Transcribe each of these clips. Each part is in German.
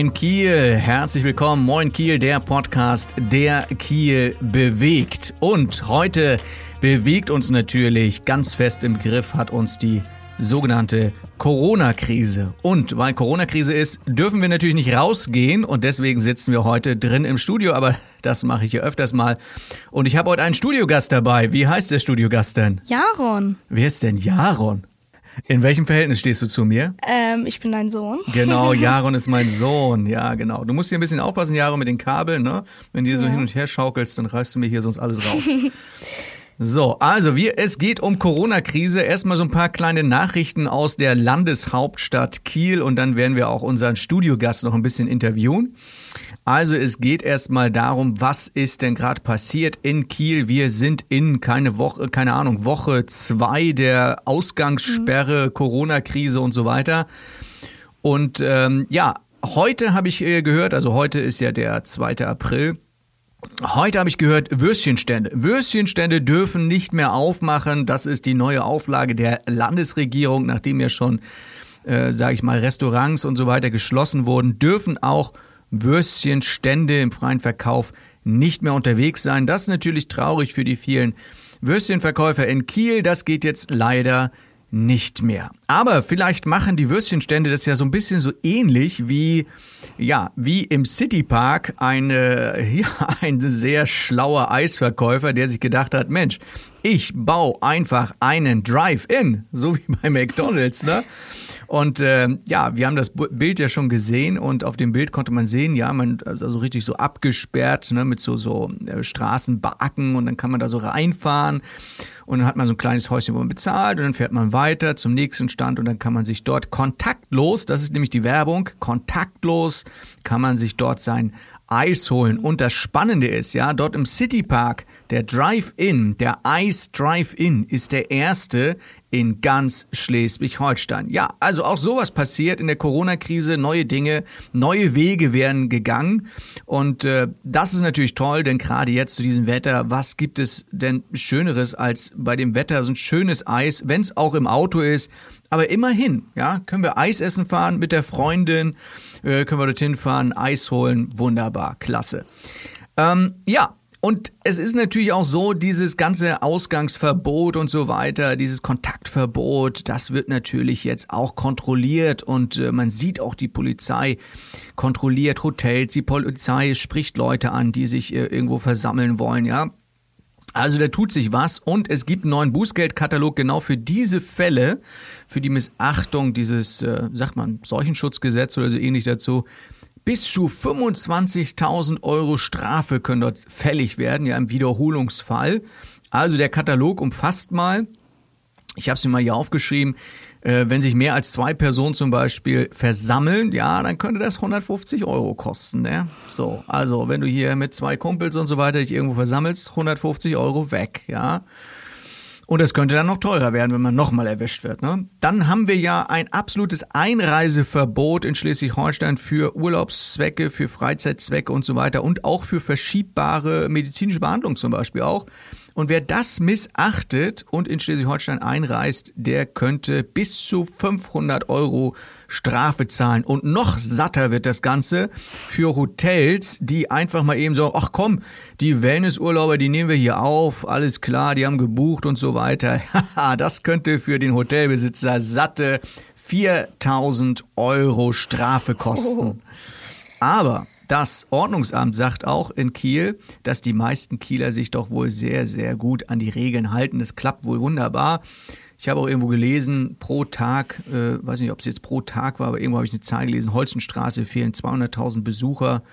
Moin Kiel, herzlich willkommen. Moin Kiel, der Podcast, der Kiel bewegt. Und heute bewegt uns natürlich ganz fest im Griff, hat uns die sogenannte Corona-Krise. Und weil Corona-Krise ist, dürfen wir natürlich nicht rausgehen und deswegen sitzen wir heute drin im Studio, aber das mache ich hier öfters mal. Und ich habe heute einen Studiogast dabei. Wie heißt der Studiogast denn? Jaron. Wer ist denn Jaron? In welchem Verhältnis stehst du zu mir? Ähm, ich bin dein Sohn. Genau, Jaron ist mein Sohn. Ja, genau. Du musst hier ein bisschen aufpassen, Jaron, mit den Kabeln, ne? Wenn du so ja. hin und her schaukelst, dann reißt du mir hier sonst alles raus. So, also wir, es geht um Corona-Krise. Erstmal so ein paar kleine Nachrichten aus der Landeshauptstadt Kiel und dann werden wir auch unseren Studiogast noch ein bisschen interviewen. Also es geht erstmal darum, was ist denn gerade passiert in Kiel? Wir sind in keine Woche, keine Ahnung, Woche zwei der Ausgangssperre, mhm. Corona-Krise und so weiter. Und ähm, ja, heute habe ich äh, gehört, also heute ist ja der 2. April. Heute habe ich gehört, Würstchenstände. Würstchenstände dürfen nicht mehr aufmachen. Das ist die neue Auflage der Landesregierung, nachdem ja schon, äh, sage ich mal, Restaurants und so weiter geschlossen wurden, dürfen auch Würstchenstände im freien Verkauf nicht mehr unterwegs sein. Das ist natürlich traurig für die vielen Würstchenverkäufer in Kiel. Das geht jetzt leider nicht mehr. Aber vielleicht machen die Würstchenstände das ja so ein bisschen so ähnlich wie, ja, wie im Citypark eine, ja, ein sehr schlauer Eisverkäufer, der sich gedacht hat, Mensch, ich baue einfach einen Drive-In, so wie bei McDonald's, ne? Und äh, ja, wir haben das Bild ja schon gesehen und auf dem Bild konnte man sehen, ja, man also richtig so abgesperrt, ne, mit so, so äh, Straßenbacken und dann kann man da so reinfahren und dann hat man so ein kleines Häuschen, wo man bezahlt und dann fährt man weiter zum nächsten Stand und dann kann man sich dort kontaktlos, das ist nämlich die Werbung, kontaktlos kann man sich dort sein Eis holen. Und das Spannende ist, ja, dort im Citypark, der Drive-In, der Eis Drive-In ist der erste in ganz Schleswig-Holstein. Ja, also auch sowas passiert in der Corona-Krise. Neue Dinge, neue Wege werden gegangen. Und äh, das ist natürlich toll, denn gerade jetzt zu diesem Wetter, was gibt es denn Schöneres als bei dem Wetter so ein schönes Eis, wenn es auch im Auto ist. Aber immerhin, ja, können wir Eis essen fahren mit der Freundin, äh, können wir dorthin fahren, Eis holen, wunderbar, klasse. Ähm, ja, und es ist natürlich auch so, dieses ganze Ausgangsverbot und so weiter, dieses Kontaktverbot, das wird natürlich jetzt auch kontrolliert und äh, man sieht auch die Polizei kontrolliert Hotels, die Polizei spricht Leute an, die sich äh, irgendwo versammeln wollen, ja. Also da tut sich was und es gibt einen neuen Bußgeldkatalog genau für diese Fälle, für die Missachtung dieses, äh, sagt man, Seuchenschutzgesetz oder so ähnlich dazu. Bis zu 25.000 Euro Strafe können dort fällig werden, ja, im Wiederholungsfall. Also der Katalog umfasst mal, ich habe es mir mal hier aufgeschrieben, äh, wenn sich mehr als zwei Personen zum Beispiel versammeln, ja, dann könnte das 150 Euro kosten. Ne? So, also wenn du hier mit zwei Kumpels und so weiter dich irgendwo versammelst, 150 Euro weg, ja. Und es könnte dann noch teurer werden, wenn man nochmal erwischt wird. Ne? Dann haben wir ja ein absolutes Einreiseverbot in Schleswig-Holstein für Urlaubszwecke, für Freizeitzwecke und so weiter und auch für verschiebbare medizinische Behandlung zum Beispiel auch. Und wer das missachtet und in Schleswig-Holstein einreist, der könnte bis zu 500 Euro Strafe zahlen. Und noch satter wird das Ganze für Hotels, die einfach mal eben so, ach komm, die Wellnessurlauber, die nehmen wir hier auf, alles klar, die haben gebucht und so weiter. das könnte für den Hotelbesitzer satte 4000 Euro Strafe kosten. Oh. Aber das Ordnungsamt sagt auch in Kiel, dass die meisten Kieler sich doch wohl sehr, sehr gut an die Regeln halten. Es klappt wohl wunderbar. Ich habe auch irgendwo gelesen, pro Tag, äh, weiß nicht, ob es jetzt pro Tag war, aber irgendwo habe ich eine Zahl gelesen, Holzenstraße fehlen 200.000 Besucher.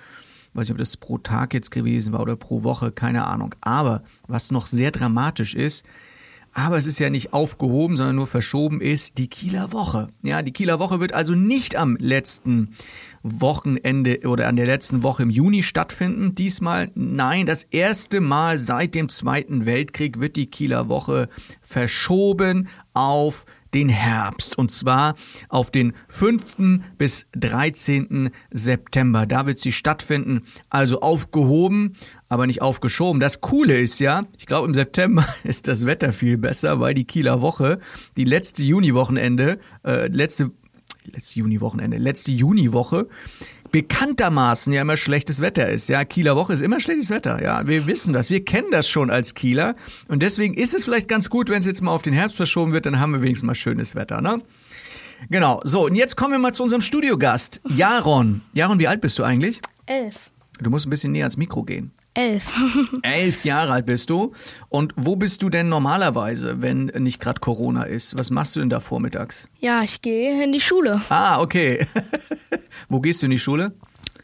Weiß nicht, ob das pro Tag jetzt gewesen war oder pro Woche, keine Ahnung. Aber was noch sehr dramatisch ist, aber es ist ja nicht aufgehoben, sondern nur verschoben ist die Kieler Woche. Ja, die Kieler Woche wird also nicht am letzten Wochenende oder an der letzten Woche im Juni stattfinden. Diesmal nein, das erste Mal seit dem Zweiten Weltkrieg wird die Kieler Woche verschoben auf den Herbst und zwar auf den 5. bis 13. September. Da wird sie stattfinden, also aufgehoben, aber nicht aufgeschoben. Das Coole ist ja, ich glaube im September ist das Wetter viel besser, weil die Kieler Woche, die letzte Juniwochenende, äh, letzte letzte Juni-Wochenende, letzte Juniwoche bekanntermaßen ja immer schlechtes Wetter ist. Ja, Kieler Woche ist immer schlechtes Wetter. Ja, wir wissen das. Wir kennen das schon als Kieler. Und deswegen ist es vielleicht ganz gut, wenn es jetzt mal auf den Herbst verschoben wird, dann haben wir wenigstens mal schönes Wetter, ne? Genau. So, und jetzt kommen wir mal zu unserem Studiogast, Jaron. Jaron, wie alt bist du eigentlich? Elf. Du musst ein bisschen näher ans Mikro gehen. Elf. Elf Jahre alt bist du. Und wo bist du denn normalerweise, wenn nicht gerade Corona ist? Was machst du denn da vormittags? ja, ich gehe in die Schule. Ah, okay. wo gehst du in die Schule?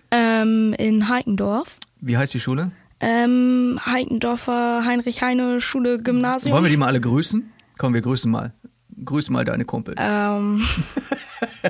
Ähm, in Heikendorf. Wie heißt die Schule? Ähm, Heikendorfer Heinrich-Heine-Schule Gymnasium. Wollen wir die mal alle grüßen? Komm, wir grüßen mal. Grüß mal deine Kumpels. ähm,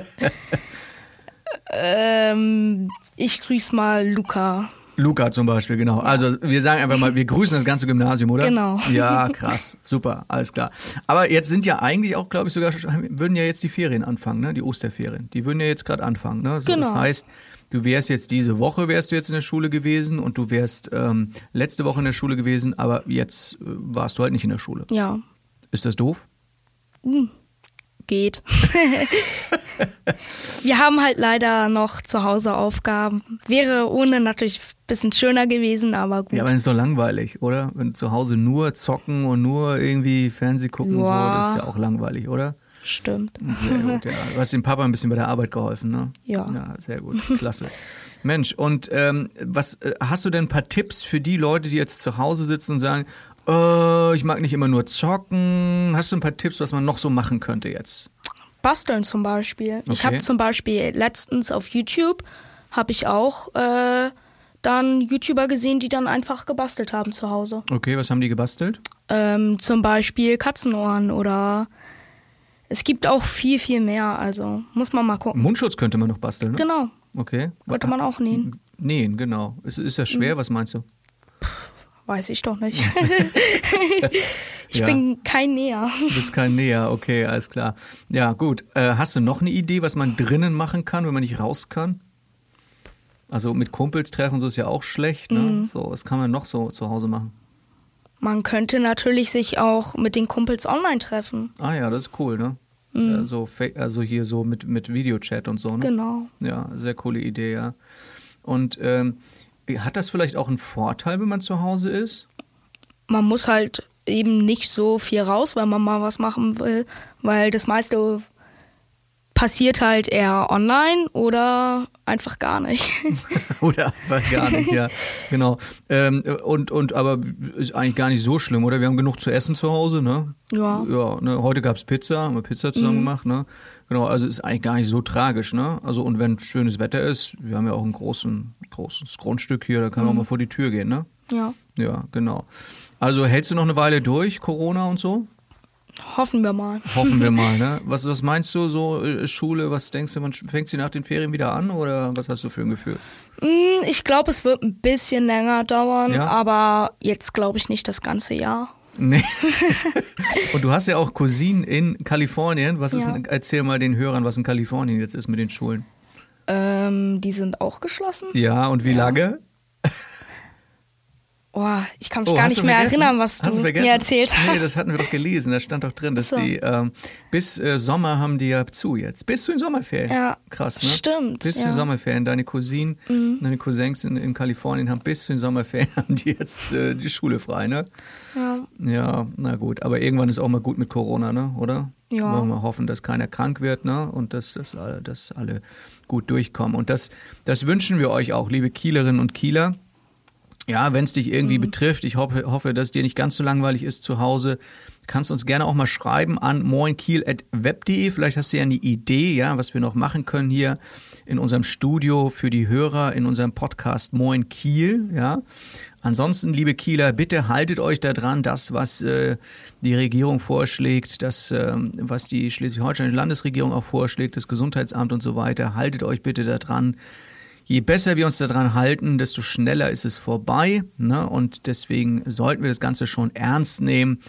ähm, ich grüße mal Luca. Luca zum Beispiel, genau. Also wir sagen einfach mal, wir grüßen das ganze Gymnasium, oder? Genau. Ja, krass, super, alles klar. Aber jetzt sind ja eigentlich auch, glaube ich, sogar würden ja jetzt die Ferien anfangen, ne? Die Osterferien. Die würden ja jetzt gerade anfangen, ne? So, Das Genau. heißt, du wärst jetzt diese Woche wärst du jetzt in der Schule gewesen und du wärst ähm, letzte Woche in der Schule gewesen, aber jetzt äh, warst du halt nicht in der Schule. Ja, Ist das doof? Geht. Wir haben halt leider noch zu Hause Aufgaben. Wäre ohne natürlich ein bisschen schöner gewesen, aber gut. Ja, aber das ist doch langweilig, oder? Wenn zu Hause nur zocken und nur irgendwie Fernseh gucken, und so, Ja. das ist ja auch langweilig, oder? Stimmt. Sehr gut, ja. Du hast dem Papa ein bisschen bei der Arbeit geholfen, ne? Ja. Ja, sehr gut, klasse. Mensch, und ähm, was äh, hast du denn ein paar Tipps für die Leute, die jetzt zu Hause sitzen und sagen, äh, ich mag nicht immer nur zocken. Hast du ein paar Tipps, was man noch so machen könnte jetzt? Basteln zum Beispiel. Ich Okay. habe zum Beispiel letztens auf YouTube habe ich auch äh, dann YouTuber gesehen, die dann einfach gebastelt haben zu Hause. Okay, was haben die gebastelt? Ähm, zum Beispiel Katzenohren oder es gibt auch viel, viel mehr. Also muss man mal gucken. Mundschutz könnte man noch basteln, ne? Genau, Okay. könnte man auch nähen. Nähen, genau. Ist, ist Mhm. schwer? Was meinst du? Weiß ich doch nicht. ich Ja. bin kein Näher. Du bist kein Näher, okay, alles klar. Ja, gut. Äh, hast du noch eine Idee, was man drinnen machen kann, wenn man nicht raus kann? Also mit Kumpels treffen, so ist ja auch schlecht, ne? Mhm. So, was kann man noch so zu Hause machen? Man könnte natürlich sich auch mit den Kumpels online treffen. Ah ja, das ist cool, ne? Äh, so, fa- also hier so mit, mit Videochat und so, ne? Mhm. Genau. Ja, sehr coole Idee, ja. Und ähm, hat das vielleicht auch einen Vorteil, wenn man zu Hause ist? man muss halt eben nicht so viel raus, wenn man mal was machen will, weil das meiste passiert halt eher online oder einfach gar nicht. Oder einfach gar nicht, ja. Genau. Ähm, und, und aber ist eigentlich gar nicht so schlimm, oder? Wir haben genug zu essen zu Hause, ne? Ja. Ja, ne? Heute gab es Pizza, haben wir Pizza zusammen gemacht, ne? Genau, also ist eigentlich gar nicht so tragisch, ne? Also und wenn schönes Wetter ist, wir haben ja auch ein großen, großes Grundstück hier, da kann man mal vor die Tür gehen, ne? ja, Ja, genau. Also hältst du noch eine Weile durch, Corona und so? hoffen wir mal. Hoffen wir mal, ne? Was, was meinst du so, äh, Schule, was denkst du, man fängt sie nach den Ferien wieder an oder was hast du für ein Gefühl? Hm, Ich glaube, es wird ein bisschen länger dauern, Ja? aber jetzt glaube ich nicht das ganze Jahr. Nee. Und du hast ja auch Cousinen in Kalifornien. Was ist Ja. denn, erzähl mal den Hörern, was in Kalifornien jetzt ist mit den Schulen. Ähm, die sind auch geschlossen. Ja, und wie lange? Oh, ich kann mich Oh, gar nicht mehr vergessen? erinnern, was Hast du mir erzählt hast. Nee, das hatten wir doch gelesen. Da stand doch drin, dass so. die ähm, bis äh, Sommer haben die ja zu jetzt. Bis zu den Sommerferien. Ja, Krass, ne? stimmt, Bis zu ja. Mhm. den Sommerferien. Deine Cousinen, deine Cousins in, in Kalifornien haben bis zu den Sommerferien haben die jetzt äh, die Schule frei, ne? ja. Ja, na gut. Aber irgendwann ist auch mal gut mit Corona, ne? Oder? Ja. Wollen wir hoffen, dass keiner krank wird, ne? Und dass, dass, alle, dass alle gut durchkommen. Und das, das wünschen wir euch auch, liebe Kielerinnen und Kieler. Ja, wenn es dich irgendwie betrifft, ich hoffe, hoffe, dass es dir nicht ganz so langweilig ist zu Hause, kannst uns gerne auch mal schreiben an moinkiel.web.de. Vielleicht hast du ja eine Idee, ja, was wir noch machen können hier in unserem Studio für die Hörer in unserem Podcast Moin Kiel, ja. Ansonsten, liebe Kieler, bitte haltet euch da dran, das, was äh, die Regierung vorschlägt, das, ähm, was die schleswig-holsteinische Landesregierung auch vorschlägt, das Gesundheitsamt und so weiter, haltet euch bitte da dran. Je besser wir uns daran halten, desto schneller ist es vorbei. Ne? Und deswegen sollten wir das Ganze schon ernst nehmen,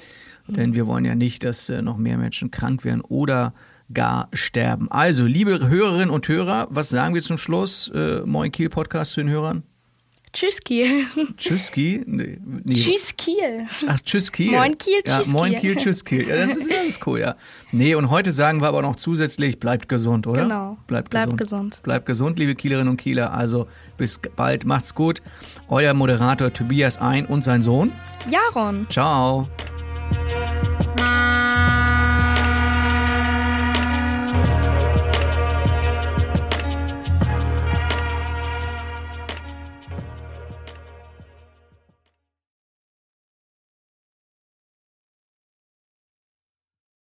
denn wir wollen ja nicht, dass äh, noch mehr Menschen krank werden oder gar sterben. Also, liebe Hörerinnen und Hörer, was sagen wir zum Schluss? Äh, Moin Kiel Podcast zu den Hörern? Tschüss, Kiel. Tschüss, Kiel? Nee, nee. Tschüss, Kiel. Ach, tschüss Kiel. Moin, Kiel, ja, tschüss, Moin Kiel. Kiel, tschüss Kiel. Ja, das ist ganz cool, ja. Nee, und heute sagen wir aber noch zusätzlich, bleibt gesund, oder? Genau. Bleibt, Bleibt gesund. gesund. Bleibt gesund, liebe Kielerinnen und Kieler. Also bis bald, macht's gut. Euer Moderator Tobias Ein und sein Sohn. Jaron. Ciao.